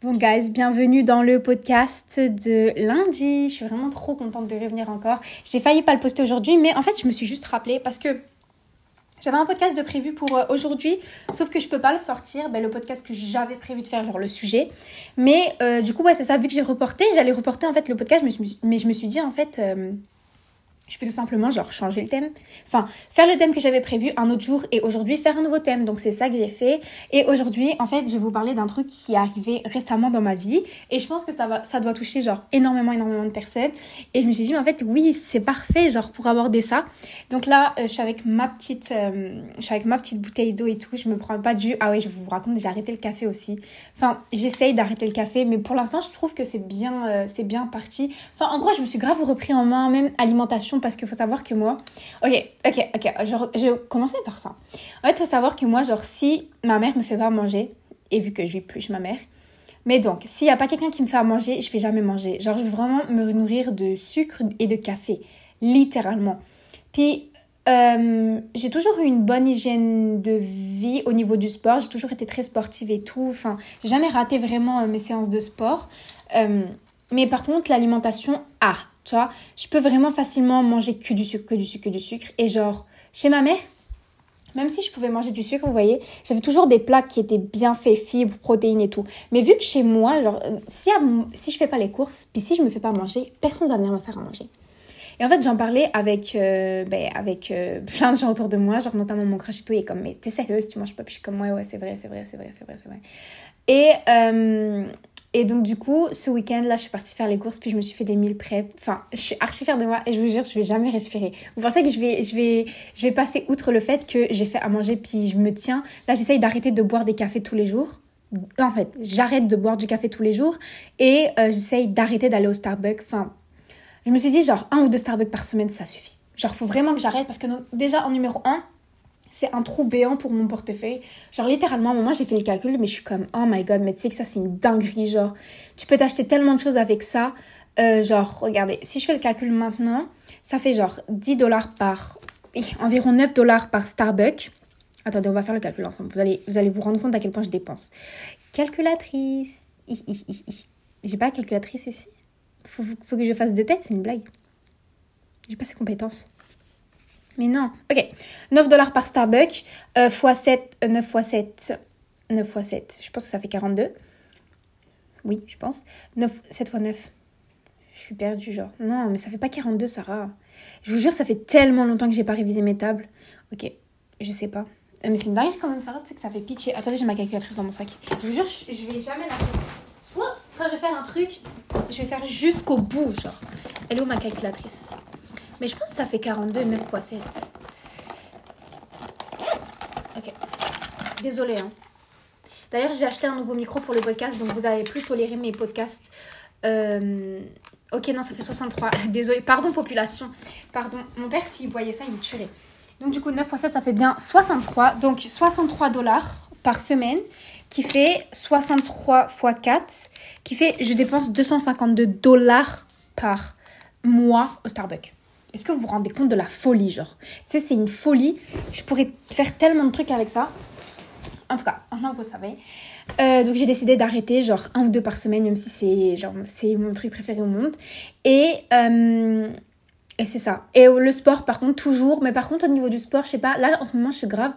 Bon guys, bienvenue dans le podcast de lundi. Je suis vraiment trop contente de revenir encore. J'ai failli pas le poster aujourd'hui, mais en fait je me suis juste rappelé parce que j'avais un podcast de prévu pour euh, aujourd'hui, sauf que je peux pas le sortir, ben, le podcast que j'avais prévu de faire, genre le sujet. Mais euh, du coup, ouais, c'est ça, vu que j'ai reporté, j'allais reporter en fait le podcast, mais je me suis, mais je me suis dit en fait, euh, je peux tout simplement genre changer le thème. Enfin, faire le thème que j'avais prévu un autre jour et aujourd'hui faire un nouveau thème. Donc c'est ça que j'ai fait. Et aujourd'hui, en fait, je vais vous parler d'un truc qui est arrivé récemment dans ma vie. Et je pense que ça, va, ça doit toucher genre énormément, énormément de personnes. Et je me suis dit, mais en fait, oui, c'est parfait genre pour aborder ça. Donc là, euh, je suis avec ma petite, euh, je suis avec ma petite bouteille d'eau et tout. Je me prends pas jus. Ah oui, je vous raconte, j'ai arrêté le café aussi. Enfin, j'essaye d'arrêter le café, mais pour l'instant, je trouve que c'est bien, euh, c'est bien parti. Enfin, en gros, je me suis grave repris en main, même alimentation parce qu'il faut savoir que moi. Ok, ok, ok. Je, vais commencer par ça. En fait, il faut savoir que moi, genre, si ma mère me fait pas manger, et vu que je vis plus chez ma mère, mais donc, s'il n'y a pas quelqu'un qui me fait à manger, je vais jamais manger. Genre, je veux vraiment me nourrir de sucre et de café. Littéralement. Puis, euh, j'ai toujours eu une bonne hygiène de vie au niveau du sport. J'ai toujours été très sportive et tout. Enfin, j'ai jamais raté vraiment euh, mes séances de sport. Euh, mais par contre, l'alimentation, ah, tu vois, je peux vraiment facilement manger que du sucre, que du sucre, que du sucre. Et genre, chez ma mère, même si je pouvais manger du sucre, vous voyez, j'avais toujours des plats qui étaient bien faits, fibres, protéines et tout. Mais vu que chez moi, genre, si, si je fais pas les courses, puis si je me fais pas manger, personne va venir me faire à manger. Et en fait, j'en parlais avec, euh, ben, avec euh, plein de gens autour de moi, genre notamment mon crush et tout. Il est comme, mais t'es sérieuse, tu manges pas Puis je suis comme, ouais, ouais, c'est vrai, c'est vrai, c'est vrai, c'est vrai, c'est vrai. Et, euh, et donc, du coup, ce week-end, là, je suis partie faire les courses, puis je me suis fait des mille prep. Enfin, je suis archi fière de moi et je vous jure, je vais jamais respirer. Vous pensez que je vais, je vais, je vais passer outre le fait que j'ai fait à manger, puis je me tiens? Là, j'essaye d'arrêter de boire des cafés tous les jours. En fait, j'arrête de boire du café tous les jours et euh, j'essaye d'arrêter d'aller au Starbucks. Enfin, je me suis dit, genre, un ou deux Starbucks par semaine, ça suffit. Genre, faut vraiment que j'arrête parce que déjà, en numéro un, c'est un trou béant pour mon portefeuille. Genre, littéralement, moi, j'ai fait le calcul, mais je suis comme, oh my god, mais tu sais que ça, c'est une dinguerie. Genre, tu peux t'acheter tellement de choses avec ça. Euh, genre, regardez, si je fais le calcul maintenant, ça fait genre 10 dollars par. environ 9 dollars par Starbucks. Attendez, on va faire le calcul ensemble. Vous allez, vous allez vous rendre compte à quel point je dépense. Calculatrice. J'ai pas de calculatrice ici. Faut, faut que je fasse de tête, c'est une blague. J'ai pas ces compétences. Mais non. Ok. 9 dollars par Starbucks. Euh, x 7. 9 x 7. 9 x 7. Je pense que ça fait 42. Oui, je pense. 9, 7 x 9. Je suis perdue, genre. Non, mais ça fait pas 42, Sarah. Je vous jure, ça fait tellement longtemps que j'ai pas révisé mes tables. Ok. Je sais pas. Euh, mais c'est une dingue quand même, Sarah. Tu sais que ça fait pitié. Attendez, j'ai ma calculatrice dans mon sac. Je vous jure, je, vais jamais la faire. Quand je vais faire un truc, je vais faire jusqu'au bout, genre. Elle est où ma calculatrice? Mais je pense que ça fait 42, 9 x 7. Ok. Désolée. Hein. D'ailleurs, j'ai acheté un nouveau micro pour le podcast, donc vous avez plus toléré mes podcasts. Euh, ok, non, ça fait 63. Désolée. Pardon, population. Pardon. Mon père, s'il voyait ça, il me tuerait. Donc, du coup, 9 x 7, ça fait bien 63. Donc, 63 dollars par semaine, qui fait 63 x 4, qui fait, je dépense 252 dollars par mois au Starbucks. Est-ce que vous vous rendez compte de la folie, genre? Tu sais, c'est une folie. Je pourrais faire tellement de trucs avec ça. En tout cas, maintenant que vous savez. Euh, donc j'ai décidé d'arrêter genre un ou deux par semaine, même si c'est genre c'est mon truc préféré au monde. Et euh, et c'est ça. Et le sport, par contre, toujours. Mais par contre, au niveau du sport, je sais pas. Là, en ce moment, je suis grave.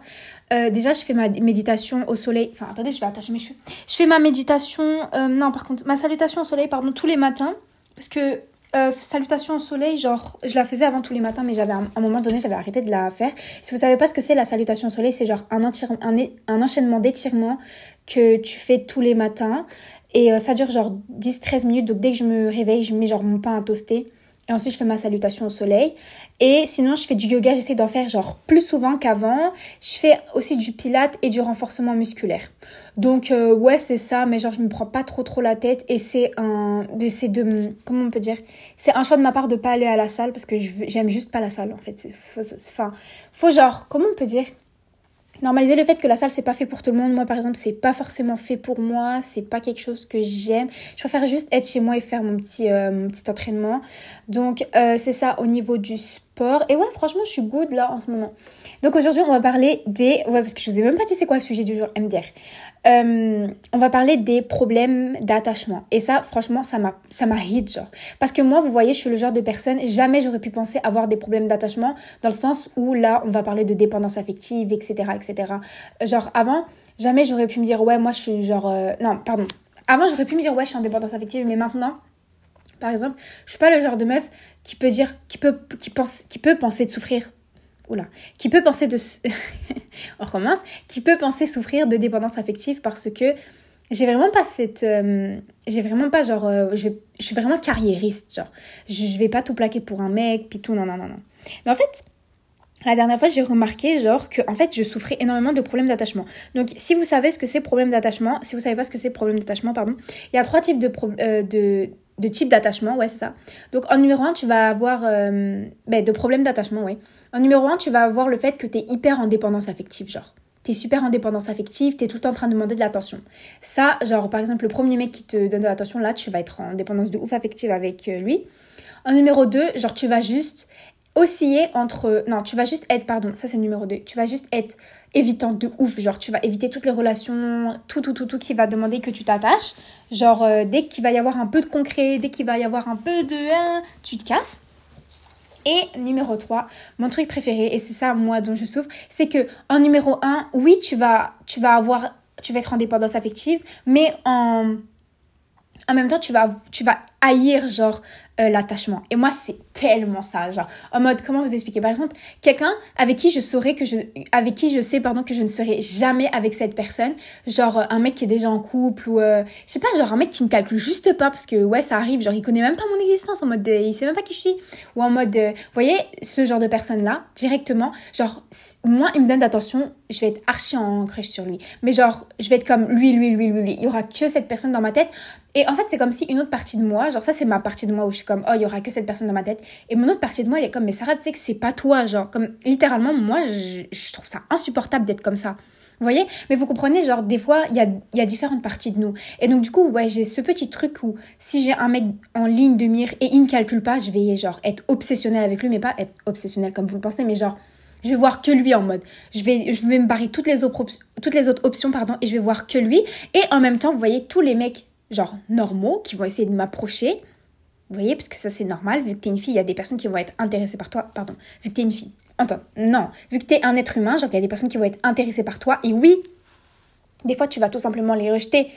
Euh, déjà, je fais ma méditation au soleil. Enfin, attendez, je vais attacher mes cheveux. Je fais ma méditation. non, par contre, ma salutation au soleil, pardon, tous les matins. Parce que euh, salutation au soleil, genre, je la faisais avant tous les matins, mais j'avais un moment donné, j'avais arrêté de la faire. Si vous savez pas ce que c'est la salutation au soleil, c'est genre un enchaînement d'étirements que tu fais tous les matins. Et euh, ça dure genre 10-13 minutes. Donc dès que je me réveille, je mets genre mon pain à toaster. Et ensuite, je fais ma salutation au soleil. Et sinon, je fais du yoga. J'essaie d'en faire genre plus souvent qu'avant. Je fais aussi du pilate et du renforcement musculaire. Donc, euh, ouais, c'est ça. Mais genre, je me prends pas trop trop la tête. Et c'est un... C'est de... Comment on peut dire? C'est un choix de ma part de pas aller à la salle parce que j'aime juste pas la salle, en fait. Enfin, faut genre... Comment on peut dire? Normaliser le fait que la salle c'est pas fait pour tout le monde. Moi par exemple, c'est pas forcément fait pour moi, c'est pas quelque chose que j'aime. Je préfère juste être chez moi et faire mon petit, euh, entraînement. Donc euh, c'est ça au niveau du sport Et ouais, franchement, je suis good là en ce moment. Donc aujourd'hui, on va parler des... Ouais, parce que je vous ai même pas dit c'est quoi le sujet du jour, MDR. Euh, on va parler des problèmes d'attachement. Et ça, franchement, ça m'a, ça hit, genre. Parce que moi, vous voyez, je suis le genre de personne, jamais j'aurais pu penser avoir des problèmes d'attachement, dans le sens où là, on va parler de dépendance affective, etc., etc. Genre, avant, jamais j'aurais pu me dire, ouais, moi, je suis genre... Euh, non, pardon. Avant, j'aurais pu me dire, ouais, je suis en dépendance affective, mais maintenant, par exemple, je suis pas le genre de meuf qui peut dire, qui peut, qui pense, qui peut penser de souffrir oula, qui peut penser de... on recommence, qui peut penser souffrir de dépendance affective parce que j'ai vraiment pas cette... Euh, j'ai vraiment pas genre... Euh, je, suis vraiment carriériste, genre. Je, je, vais pas tout plaquer pour un mec, puis tout, non, non, non, non. Mais en fait... La dernière fois, j'ai remarqué, genre, que, en fait, je souffrais énormément de problèmes d'attachement. Donc, si vous savez ce que c'est problème d'attachement, si vous savez pas ce que c'est problème d'attachement, pardon, il y a trois types de, euh, de, types d'attachement, ouais, c'est ça. Donc, en numéro un, tu vas avoir euh, ben, de problèmes d'attachement, ouais. En numéro 1, tu vas avoir le fait que tu es hyper en dépendance affective, genre. Tu es super en dépendance affective, tu es tout le temps en train de demander de l'attention. Ça, genre, par exemple, le premier mec qui te donne de l'attention, là, tu vas être en dépendance de ouf affective avec euh, lui. En numéro 2, genre, tu vas juste osciller entre... Non, tu vas juste être, pardon, ça c'est numéro 2. Tu vas juste être évitant de ouf. Genre, tu vas éviter toutes les relations, tout, tout, tout, tout qui va demander que tu t'attaches. Genre, euh, dès qu'il va y avoir un peu de concret, dès qu'il va y avoir un peu de... tu te casses. Et numéro 3, mon truc préféré, et c'est ça moi dont je souffre, c'est que en numéro 1, oui, tu vas, tu vas avoir, tu vas être en dépendance affective, mais en, en même temps, tu vas, tu vas haïr genre euh, l'attachement. Et moi, c'est tellement ça, genre, en mode, comment vous expliquer? Par exemple, quelqu'un avec qui je saurais que je, avec qui je sais, pardon, que je ne serai jamais avec cette personne, genre un mec qui est déjà en couple ou, euh, je sais pas, genre un mec qui me calcule juste pas parce que, ouais, ça arrive, genre, il connaît même pas mon existence, en mode, il sait même pas qui je suis. Ou en mode, vous voyez, ce genre de personne-là, directement, genre, moi, il me donne d'attention, je vais être archi en crèche sur lui. Mais genre, je vais être comme lui, lui, lui, lui, lui. Il y aura que cette personne dans ma tête. Et en fait, c'est comme si une autre partie de moi, genre ça c'est ma partie de moi où je suis comme, oh, il y aura que cette personne dans ma tête. Et mon autre partie de moi, elle est comme, mais Sarah, tu sais que c'est pas toi, genre, comme littéralement, moi, je, trouve ça insupportable d'être comme ça. Vous voyez? Mais vous comprenez, genre, des fois, il y a, y a, différentes parties de nous. Et donc, du coup, ouais, j'ai ce petit truc où si j'ai un mec en ligne de mire et il ne calcule pas, je vais, genre, être obsessionnelle avec lui, mais pas être obsessionnelle comme vous le pensez, mais genre, je vais voir que lui en mode. Je vais, je vais me barrer toutes les, autres, toutes les autres options, pardon, et je vais voir que lui. Et en même temps, vous voyez, tous les mecs, genre, normaux, qui vont essayer de m'approcher, vous voyez, parce que ça c'est normal, vu que t'es une fille, il y a des personnes qui vont être intéressées par toi. Pardon, vu que t'es une fille. Attends, non. Vu que t'es un être humain, genre il y a des personnes qui vont être intéressées par toi. Et oui, des fois tu vas tout simplement les rejeter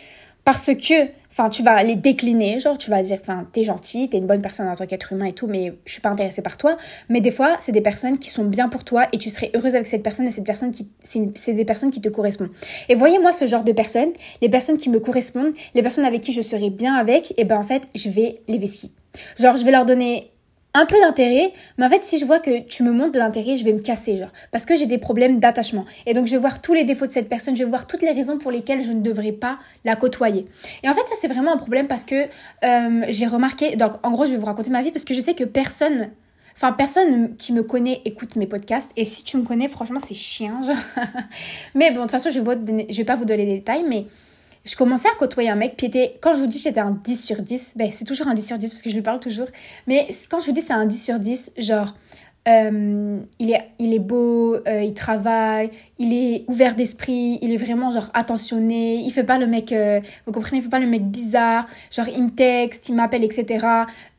parce que, enfin, tu vas les décliner, genre tu vas dire, enfin, t'es gentil, t'es une bonne personne en tant qu'être humain et tout, mais je suis pas intéressée par toi. Mais des fois, c'est des personnes qui sont bien pour toi et tu serais heureuse avec cette personne et cette personne qui, c'est des personnes qui te correspondent. Et voyez-moi ce genre de personnes, les personnes qui me correspondent, les personnes avec qui je serais bien avec, et ben en fait, je vais les vestir. Genre, je vais leur donner un peu d'intérêt, mais en fait, si je vois que tu me montres de l'intérêt, je vais me casser, genre, parce que j'ai des problèmes d'attachement. Et donc, je vais voir tous les défauts de cette personne, je vais voir toutes les raisons pour lesquelles je ne devrais pas la côtoyer. Et en fait, ça, c'est vraiment un problème parce que euh, j'ai remarqué, donc, en gros, je vais vous raconter ma vie parce que je sais que personne, enfin, personne qui me connaît écoute mes podcasts. Et si tu me connais, franchement, c'est chiant, genre. mais bon, de toute façon, je vais, je vais pas vous donner les détails, mais je commençais à côtoyer un mec, puis était, quand je vous dis j'étais un 10 sur 10, ben c'est toujours un 10 sur 10 parce que je lui parle toujours, mais quand je vous dis c'est un 10 sur 10, genre, euh, il, est, il est beau, euh, il travaille, il est ouvert d'esprit, il est vraiment genre attentionné, il fait pas le mec, euh, vous comprenez, il fait pas le mec bizarre, genre il me texte, il m'appelle, etc.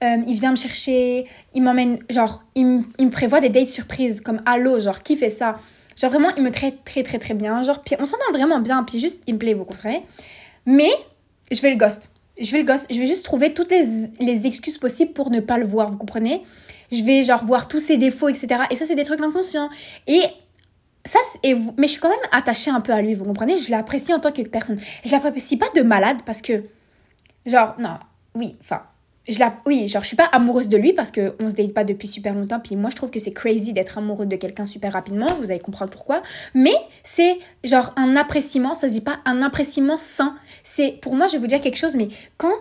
il vient me chercher, il m'emmène, genre, il, il me prévoit des dates surprises, comme allô, genre, qui fait ça? Genre vraiment, il me traite très très très bien. Genre, puis on s'entend vraiment bien. Puis juste, il me plaît, vous comprenez? Mais je vais le ghost. Je vais le ghost. Je vais juste trouver toutes les, les excuses possibles pour ne pas le voir, vous comprenez? Je vais genre voir tous ses défauts, etc. Et ça, c'est des trucs inconscients. Et ça, et mais je suis quand même attachée un peu à lui, vous comprenez? Je l'apprécie en tant que personne. Je l'apprécie pas de malade parce que, genre, non, oui, enfin, je la, oui, genre je suis pas amoureuse de lui parce que on se date pas depuis super longtemps. Puis moi je trouve que c'est crazy d'être amoureux de quelqu'un super rapidement. Vous allez comprendre pourquoi. Mais c'est genre un appréciement. Ça se dit pas un appréciement sain. C'est pour moi je vais vous dire quelque chose. Mais quand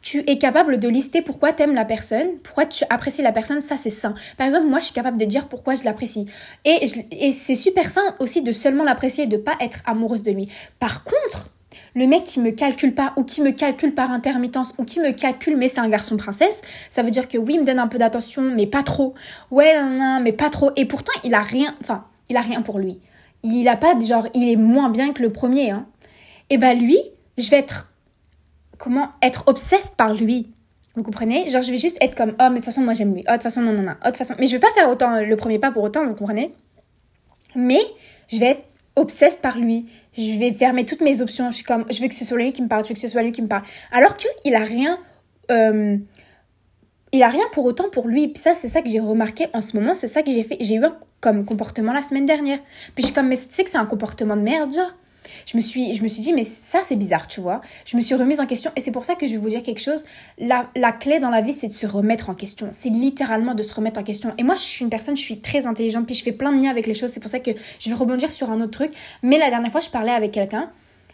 tu es capable de lister pourquoi tu aimes la personne, pourquoi tu apprécies la personne, ça c'est sain. Par exemple, moi je suis capable de dire pourquoi je l'apprécie. Et, et c'est super sain aussi de seulement l'apprécier et de pas être amoureuse de lui. Par contre, le mec qui me calcule pas ou qui me calcule par intermittence ou qui me calcule mais c'est un garçon princesse, ça veut dire que oui, il me donne un peu d'attention mais pas trop. Ouais, non, mais pas trop. Et pourtant, il a rien, enfin, il a rien pour lui. Il a pas, genre, il est moins bien que le premier. Hein. Et bah lui, je vais être, comment, être obsesse par lui. Vous comprenez? Genre, je vais juste être comme, oh, mais de toute façon, moi j'aime lui. Oh, de toute façon, non, non, non. Oh, de toute façon, mais je vais pas faire autant le premier pas pour autant, vous comprenez? Mais je vais être obsesse par lui. Je vais fermer toutes mes options. Je suis comme, je veux que ce soit lui qui me parle, je veux que ce soit lui qui me parle. Alors qu'il a rien. Euh, il a rien pour autant pour lui. Puis ça, c'est ça que j'ai remarqué en ce moment. C'est ça que j'ai fait. J'ai eu un comme comportement la semaine dernière. Puis je suis comme, mais tu sais que c'est un comportement de merde, genre. Je me suis, je me suis dit, mais ça, c'est bizarre, tu vois. Je me suis remise en question. Et c'est pour ça que je vais vous dire quelque chose. La, la clé dans la vie, c'est de se remettre en question. C'est littéralement de se remettre en question. Et moi, je suis une personne, je suis très intelligente. Puis je fais plein de liens avec les choses. C'est pour ça que je vais rebondir sur un autre truc. Mais la dernière fois, je parlais avec quelqu'un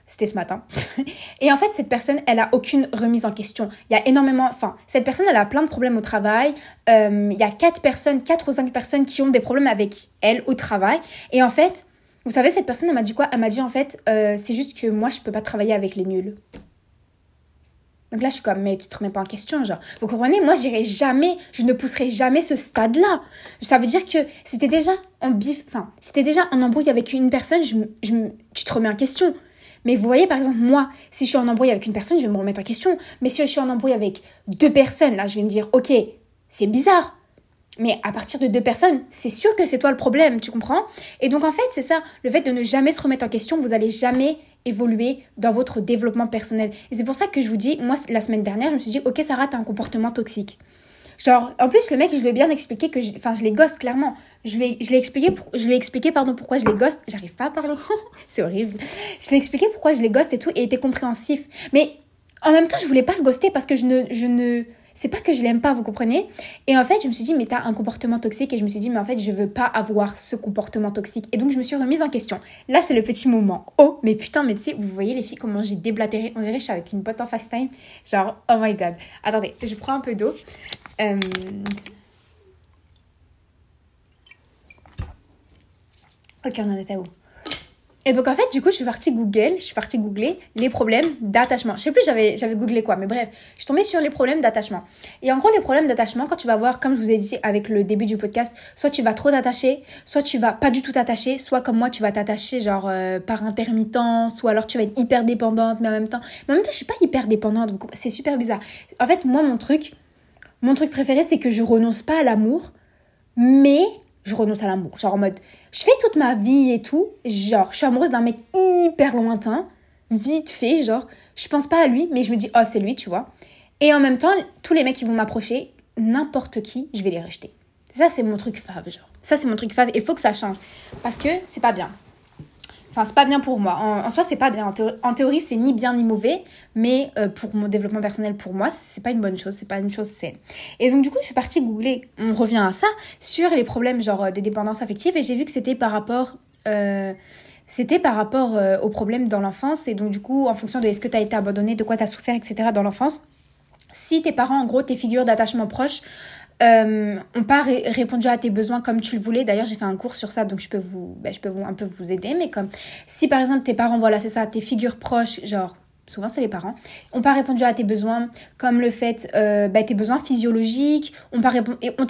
c'était ce matin. et en fait, cette personne, elle a aucune remise en question. Il y a énormément, enfin, cette personne, elle a plein de problèmes au travail. Euh, il y a quatre personnes, quatre ou cinq personnes qui ont des problèmes avec elle au travail. Et en fait, vous savez, cette personne, elle m'a dit quoi? Elle m'a dit en fait, euh, c'est juste que moi, je peux pas travailler avec les nuls. Donc là, je suis comme, mais tu te remets pas en question, genre. Vous comprenez? Moi, j'irai jamais, je ne pousserai jamais ce stade-là. Ça veut dire que c'était déjà en bif, enfin, c'était déjà en embrouille avec une personne, tu te remets en question. Mais vous voyez, par exemple, moi, si je suis en embrouille avec une personne, je vais me remettre en question. Mais si je suis en embrouille avec deux personnes, là, je vais me dire, ok, c'est bizarre. Mais à partir de deux personnes, c'est sûr que c'est toi le problème, tu comprends? Et donc en fait, c'est ça, le fait de ne jamais se remettre en question, vous allez jamais évoluer dans votre développement personnel. Et c'est pour ça que je vous dis, moi, la semaine dernière, je me suis dit, ok, Sarah, t'as un comportement toxique. Genre, en plus, le mec, je lui ai bien expliqué que, enfin, je les gosse clairement. Je lui ai, je l'ai expliqué, je lui ai expliqué, pardon, pourquoi je les gosse. J'arrive pas à parler. c'est horrible. Je lui ai expliqué pourquoi je les gosse et tout, et il était compréhensif. Mais en même temps, je voulais pas le ghoster parce que je ne, je ne, c'est pas que je l'aime pas, vous comprenez? Et en fait, je me suis dit, mais t'as un comportement toxique. Et je me suis dit, mais en fait, je veux pas avoir ce comportement toxique. Et donc, je me suis remise en question. Là, c'est le petit moment. Oh, mais putain, mais tu sais, vous voyez les filles, comment j'ai déblatéré. On dirait que je suis avec une boîte en fast time. Genre, oh my god. Attendez, je prends un peu d'eau. Euh, ok, on en était où? Et donc en fait, du coup, je suis partie Google, je suis partie googler les problèmes d'attachement. Je sais plus j'avais j'avais googlé quoi, mais bref, je suis tombée sur les problèmes d'attachement. Et en gros, les problèmes d'attachement, quand tu vas voir, comme je vous ai dit avec le début du podcast, soit tu vas trop t'attacher, soit tu vas pas du tout t'attacher, soit comme moi, tu vas t'attacher genre euh, par intermittence, ou alors tu vas être hyper dépendante, mais en même temps, mais en même temps, je suis pas hyper dépendante, c'est super bizarre. En fait, moi, mon truc, mon truc préféré, c'est que je renonce pas à l'amour, mais je renonce à l'amour. Genre en mode, je fais toute ma vie et tout. Genre, je suis amoureuse d'un mec hyper lointain, vite fait, genre, je pense pas à lui, mais je me dis, oh, c'est lui, tu vois. Et en même temps, tous les mecs qui vont m'approcher, n'importe qui, je vais les rejeter. Ça, c'est mon truc fave, genre. Ça, c'est mon truc fave. Et faut que ça change. Parce que c'est pas bien. Enfin, c'est pas bien pour moi. En, soi, c'est pas bien. En, théorie, c'est ni bien ni mauvais, mais euh, pour mon développement personnel, pour moi, c'est pas une bonne chose, c'est pas une chose saine. Et donc, du coup, je suis partie googler, on revient à ça, sur les problèmes genre euh, des dépendances affectives, et j'ai vu que c'était par rapport. Euh, c'était par rapport aux problèmes dans l'enfance, et donc, du coup, en fonction de est-ce que tu as été abandonné, de quoi tu as souffert, etc., dans l'enfance. Si tes parents, en gros, tes figures d'attachement proches, euh, on pas répondu à tes besoins comme tu le voulais. D'ailleurs, j'ai fait un cours sur ça, donc je peux vous, ben, je peux vous un peu vous aider. Mais comme si par exemple tes parents, voilà, c'est ça, tes figures proches, genre souvent c'est les parents, ont pas répondu à tes besoins, comme le fait, euh, ben, tes besoins physiologiques, ont pas on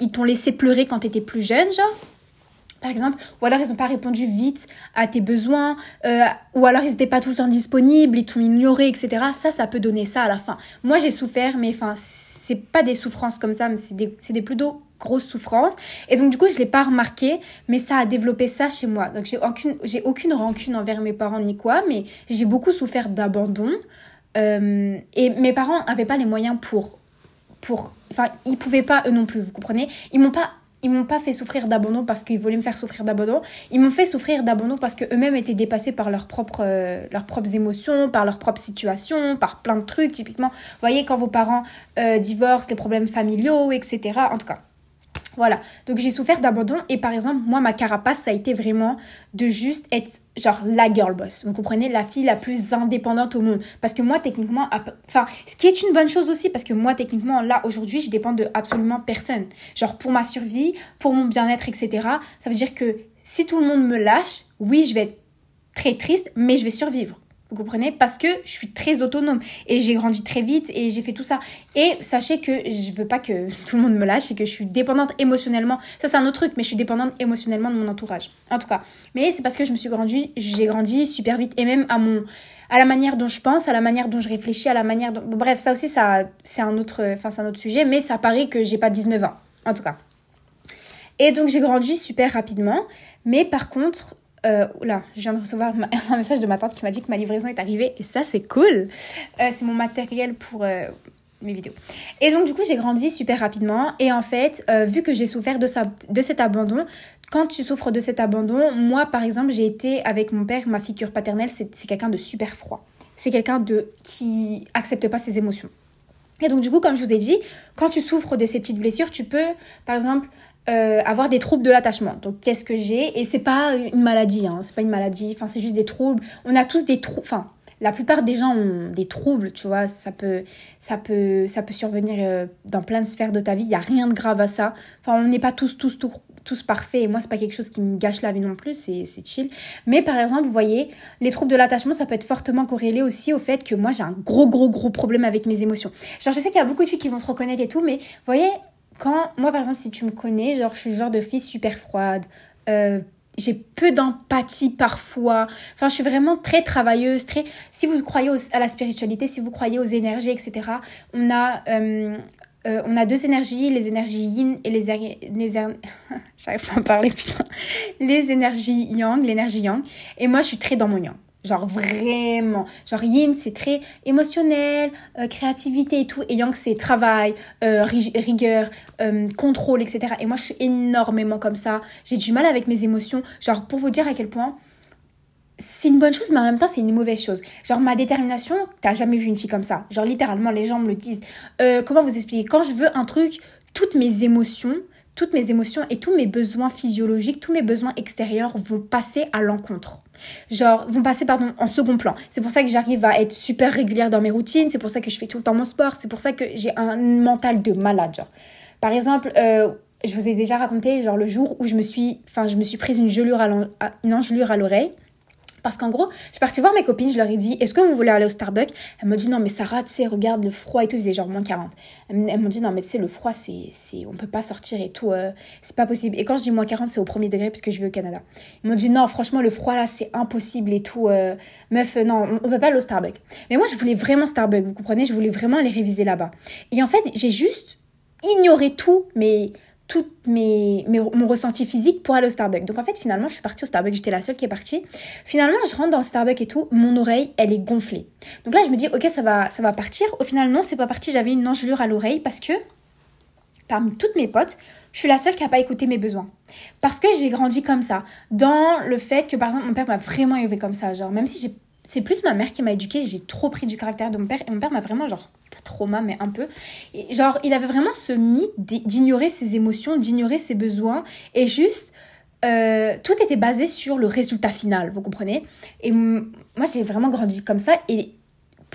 ils t'ont laissé pleurer quand t'étais plus jeune, genre par exemple, ou alors ils n'ont pas répondu vite à tes besoins, euh, ou alors ils n'étaient pas tout le temps disponibles, ils t'ont ignoré, etc. Ça, ça peut donner ça à la fin. Moi, j'ai souffert, mais enfin, c'est pas des souffrances comme ça, mais c'est des, des plutôt grosses souffrances. Et donc, du coup, je l'ai pas remarqué, mais ça a développé ça chez moi. Donc, j'ai aucune, j'ai aucune rancune envers mes parents ni quoi, mais j'ai beaucoup souffert d'abandon. Euh, et mes parents n'avaient pas les moyens pour, pour, enfin, ils pouvaient pas eux non plus, vous comprenez? Ils m'ont pas ils m'ont pas fait souffrir d'abandon parce qu'ils voulaient me faire souffrir d'abandon. Ils m'ont fait souffrir d'abandon parce qu'eux-mêmes étaient dépassés par leurs propres, euh, émotions, par leurs propres situations, par plein de trucs. Typiquement, vous voyez, quand vos parents euh, divorcent, les problèmes familiaux, etc. En tout cas, voilà, donc j'ai souffert d'abandon et par exemple, moi, ma carapace, ça a été vraiment de juste être genre la girl boss. Vous comprenez, la fille la plus indépendante au monde. Parce que moi, techniquement, enfin, ce qui est une bonne chose aussi, parce que moi, techniquement, là, aujourd'hui, je dépends de absolument personne. Genre, pour ma survie, pour mon bien-être, etc. Ça veut dire que si tout le monde me lâche, oui, je vais être très triste, mais je vais survivre. Vous comprenez Parce que je suis très autonome et j'ai grandi très vite et j'ai fait tout ça. Et sachez que je veux pas que tout le monde me lâche et que je suis dépendante émotionnellement. Ça, c'est un autre truc, mais je suis dépendante émotionnellement de mon entourage. En tout cas. Mais c'est parce que je me suis grandi, j'ai grandi super vite et même à mon à la manière dont je pense, à la manière dont je réfléchis, à la manière dont... Bref, ça aussi, ça, c'est un, autre, enfin, un autre sujet, mais ça paraît que j'ai pas 19 ans, en tout cas. Et donc, j'ai grandi super rapidement, mais par contre, euh, là, je viens de recevoir un message de ma tante qui m'a dit que ma livraison est arrivée, et ça, c'est cool. Euh, c'est mon matériel pour... Euh, mes vidéos. Et donc du coup j'ai grandi super rapidement et en fait euh, vu que j'ai souffert de, de cet abandon, quand tu souffres de cet abandon, moi par exemple, j'ai été avec mon père, ma figure paternelle, c'est quelqu'un de super froid. C'est quelqu'un de qui accepte pas ses émotions. Et donc du coup, comme je vous ai dit, quand tu souffres de ces petites blessures, tu peux par exemple euh, avoir des troubles de l'attachement. Donc qu'est-ce que j'ai? Et c'est pas une maladie, hein, c'est pas une maladie. Enfin c'est juste des troubles. On a tous des troubles. Enfin la plupart des gens ont des troubles, tu vois, ça peut, ça peut, ça peut survenir euh, dans plein de sphères de ta vie, il n'y a rien de grave à ça. Enfin, on n'est pas tous, tous, tous, tous parfaits, et moi, c'est pas quelque chose qui me gâche la vie non plus, c'est chill. Mais par exemple, vous voyez, les troubles de l'attachement, ça peut être fortement corrélé aussi au fait que moi, j'ai un gros, gros, gros problème avec mes émotions. Genre, je sais qu'il y a beaucoup de filles qui vont se reconnaître et tout, mais vous voyez, quand, moi, par exemple, si tu me connais, genre, je suis le genre de fille super froide, euh, j'ai peu d'empathie parfois. Enfin, je suis vraiment très travailleuse, très... Si vous croyez à la spiritualité, si vous croyez aux énergies, etc., on a, euh, euh, on a deux énergies, les énergies yin et les... les J'arrive pas à parler. Les énergies yang, l'énergie yang. Et moi, je suis très dans mon yang. Genre vraiment. Genre yin, c'est très émotionnel, euh, créativité et tout. Et yang, c'est travail, euh, rigueur, euh, contrôle, etc. Et moi, je suis énormément comme ça. J'ai du mal avec mes émotions. Genre, pour vous dire à quel point c'est une bonne chose, mais en même temps, c'est une mauvaise chose. Genre, ma détermination, t'as jamais vu une fille comme ça. Genre, littéralement, les gens me le disent. comment vous expliquer? Quand je veux un truc, toutes mes émotions, toutes mes émotions et tous mes besoins physiologiques, tous mes besoins extérieurs vont passer à l'encontre. Genre, vont passer, pardon, en second plan. C'est pour ça que j'arrive à être super régulière dans mes routines, c'est pour ça que je fais tout le temps mon sport, c'est pour ça que j'ai un mental de malade, genre. Par exemple, euh, je vous ai déjà raconté, genre, le jour où je me suis, enfin, je me suis prise une gelure à une engelure à l'oreille. Parce qu'en gros, je suis partie voir mes copines, je leur ai dit, est-ce que vous voulez aller au Starbucks? Elles m'ont dit, non, mais Sarah, tu regarde le froid et tout, il faisait genre moins 40. Elles m'ont dit, non, mais tu sais, le froid, c'est, c'est, on peut pas sortir et tout, euh, c'est pas possible. Et quand je dis moins 40, c'est au premier degré parce que je vais au Canada. Ils m'ont dit, non, franchement, le froid là, c'est impossible et tout. Euh, meuf, euh, non, on, peut pas aller au Starbucks. Mais moi, je voulais vraiment Starbucks, vous comprenez? Je voulais vraiment aller réviser là-bas. Et en fait, j'ai juste ignoré tout, mais tout mes, mon ressenti physique pour aller au Starbucks. Donc en fait, finalement, je suis partie au Starbucks, j'étais la seule qui est partie. Finalement, je rentre dans le Starbucks et tout, mon oreille, elle est gonflée. Donc là, je me dis, ok, ça va, ça va partir. Au final, non, c'est pas parti, j'avais une engelure à l'oreille parce que parmi toutes mes potes, je suis la seule qui n'a pas écouté mes besoins. Parce que j'ai grandi comme ça. Dans le fait que, par exemple, mon père m'a vraiment élevé comme ça. Genre, même si j'ai c'est plus ma mère qui m'a éduquée. J'ai trop pris du caractère de mon père. Et mon père m'a vraiment, genre, pas trauma, mais un peu. Et genre, il avait vraiment ce mythe d'ignorer ses émotions, d'ignorer ses besoins. Et juste, euh, tout était basé sur le résultat final, vous comprenez? Et moi, j'ai vraiment grandi comme ça. Et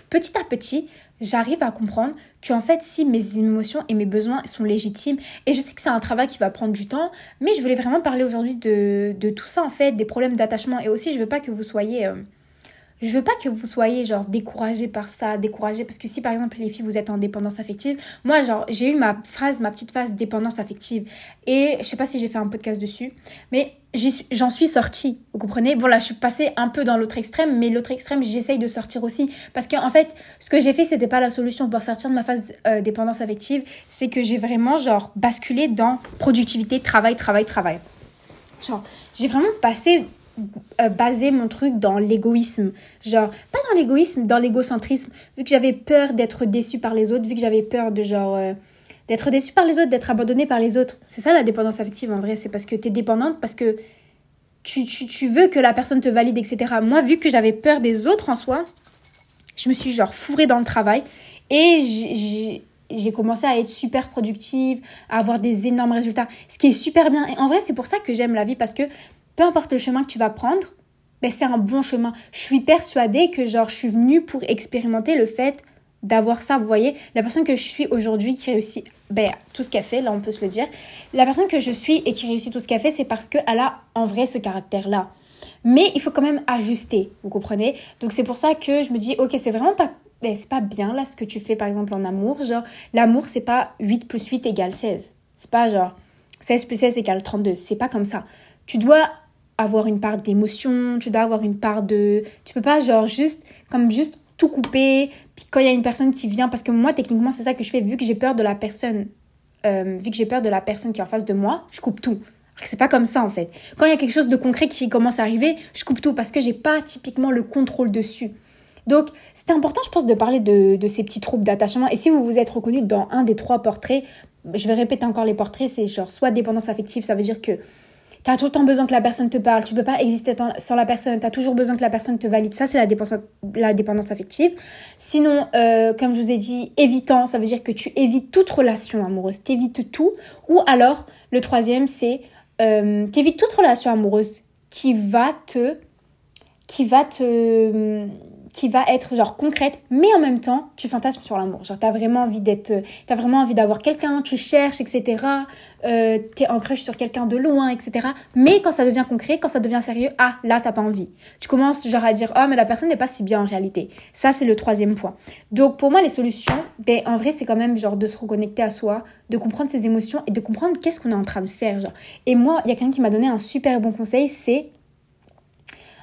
petit à petit, j'arrive à comprendre qu'en fait, si mes émotions et mes besoins sont légitimes, et je sais que c'est un travail qui va prendre du temps, mais je voulais vraiment parler aujourd'hui de, de, tout ça, en fait, des problèmes d'attachement. Et aussi, je veux pas que vous soyez... Euh, je veux pas que vous soyez genre découragé par ça, découragé parce que si par exemple les filles vous êtes en dépendance affective, moi genre j'ai eu ma phrase, ma petite phase dépendance affective et je sais pas si j'ai fait un podcast dessus, mais j'en suis sortie, vous comprenez? Voilà, je suis passée un peu dans l'autre extrême, mais l'autre extrême, j'essaye de sortir aussi. Parce qu'en en fait, ce que j'ai fait, c'était pas la solution pour sortir de ma phase euh, dépendance affective, c'est que j'ai vraiment, genre, basculé dans productivité, travail, travail, travail. Genre, j'ai vraiment passé euh, baser mon truc dans l'égoïsme. Genre, pas dans l'égoïsme, dans l'égocentrisme. Vu que j'avais peur d'être déçue par les autres, vu que j'avais peur de genre. Euh, d'être déçue par les autres, d'être abandonnée par les autres. C'est ça la dépendance affective en vrai. C'est parce que tu es dépendante, parce que tu, tu, tu, veux que la personne te valide, etc. Moi, vu que j'avais peur des autres en soi, je me suis genre fourrée dans le travail. Et j'ai commencé à être super productive, à avoir des énormes résultats, ce qui est super bien. Et en vrai, c'est pour ça que j'aime la vie parce que peu importe le chemin que tu vas prendre, ben c'est un bon chemin. Je suis persuadée que genre je suis venue pour expérimenter le fait d'avoir ça, vous voyez, la personne que je suis aujourd'hui qui réussit ben, tout ce qu'elle fait, là on peut se le dire, la personne que je suis et qui réussit tout ce qu'elle fait, c'est parce qu'elle a en vrai ce caractère-là. Mais il faut quand même ajuster, vous comprenez? Donc c'est pour ça que je me dis, ok, c'est vraiment pas ben, c'est pas bien là ce que tu fais par exemple en amour. Genre, l'amour, c'est pas 8 plus 8 égale 16. C'est pas genre 16 plus 16 égale 32. C'est pas comme ça. Tu dois avoir une part d'émotion, tu dois avoir une part de. Tu peux pas genre juste, comme juste tout couper. Puis quand il y a une personne qui vient, parce que moi techniquement c'est ça que je fais, vu que j'ai peur de la personne, euh, vu que j'ai peur de la personne qui est en face de moi, je coupe tout. C'est pas comme ça en fait. Quand il y a quelque chose de concret qui commence à arriver, je coupe tout parce que j'ai pas typiquement le contrôle dessus. Donc, c'est important, je pense, de parler de, ces petits troubles d'attachement. Et si vous vous êtes reconnu dans un des trois portraits, je vais répéter encore les portraits, c'est genre soit dépendance affective, ça veut dire que tu as tout le temps besoin que la personne te parle, tu peux pas exister sans la personne, tu as toujours besoin que la personne te valide. Ça, c'est la dépendance, la dépendance affective. Sinon, euh, comme je vous ai dit, évitant, ça veut dire que tu évites toute relation amoureuse, tu évites tout. Ou alors, le troisième, c'est euh, tu évites toute relation amoureuse qui va te qui va te qui va être genre concrète, mais en même temps, tu fantasmes sur l'amour. Genre, t'as vraiment envie d'être, t'as vraiment envie d'avoir quelqu'un, tu cherches, etc. Euh, t'es en crush sur quelqu'un de loin, etc. Mais quand ça devient concret, quand ça devient sérieux, ah, là, t'as pas envie. Tu commences genre à dire, oh, mais la personne n'est pas si bien en réalité. Ça, c'est le troisième point. Donc, pour moi, les solutions, ben, en vrai, c'est quand même genre de se reconnecter à soi, de comprendre ses émotions et de comprendre qu'est-ce qu'on est en train de faire. Genre. Et moi, il y a quelqu'un qui m'a donné un super bon conseil, c'est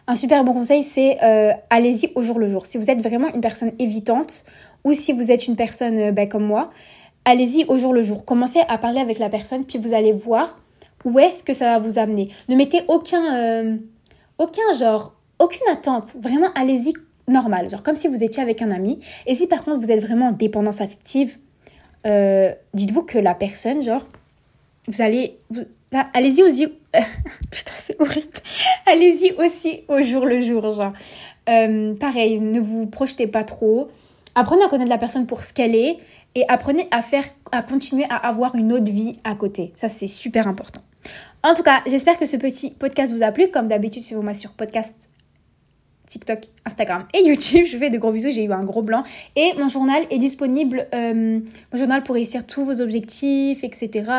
un super bon conseil, c'est euh, allez-y au jour le jour. Si vous êtes vraiment une personne évitante ou si vous êtes une personne euh, ben, comme moi, allez-y au jour le jour. Commencez à parler avec la personne, puis vous allez voir où est-ce que ça va vous amener. Ne mettez aucun, euh, genre, aucune attente. Vraiment, allez-y normal, genre comme si vous étiez avec un ami. Et si par contre vous êtes vraiment en dépendance affective, dites-vous que la personne, genre, vous allez, bah, allez-y aussi. Putain, c'est horrible. Allez-y aussi au jour le jour, genre. Euh, pareil, ne vous projetez pas trop. Apprenez à connaître la personne pour ce qu'elle est et apprenez à faire, à continuer à avoir une autre vie à côté. Ça, c'est super important. En tout cas, j'espère que ce petit podcast vous a plu. Comme d'habitude, suivez-moi sur podcast TikTok, Instagram et YouTube. Je vous fais de gros bisous, j'ai eu un gros blanc. Et mon journal est disponible, euh, mon journal pour réussir tous vos objectifs, etc.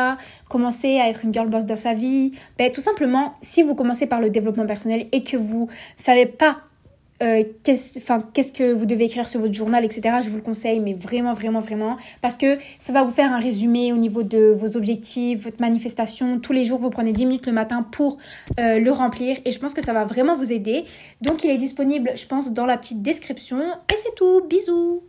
Commencer à être une girl boss dans sa vie. Ben, tout simplement, si vous commencez par le développement personnel et que vous savez pas euh, qu'est-ce que vous devez écrire sur votre journal, etc. Je vous le conseille, mais vraiment, vraiment, vraiment, parce que ça va vous faire un résumé au niveau de vos objectifs, votre manifestation. Tous les jours, vous prenez 10 minutes le matin pour euh, le remplir et je pense que ça va vraiment vous aider. Donc, il est disponible, je pense, dans la petite description. Et c'est tout. Bisous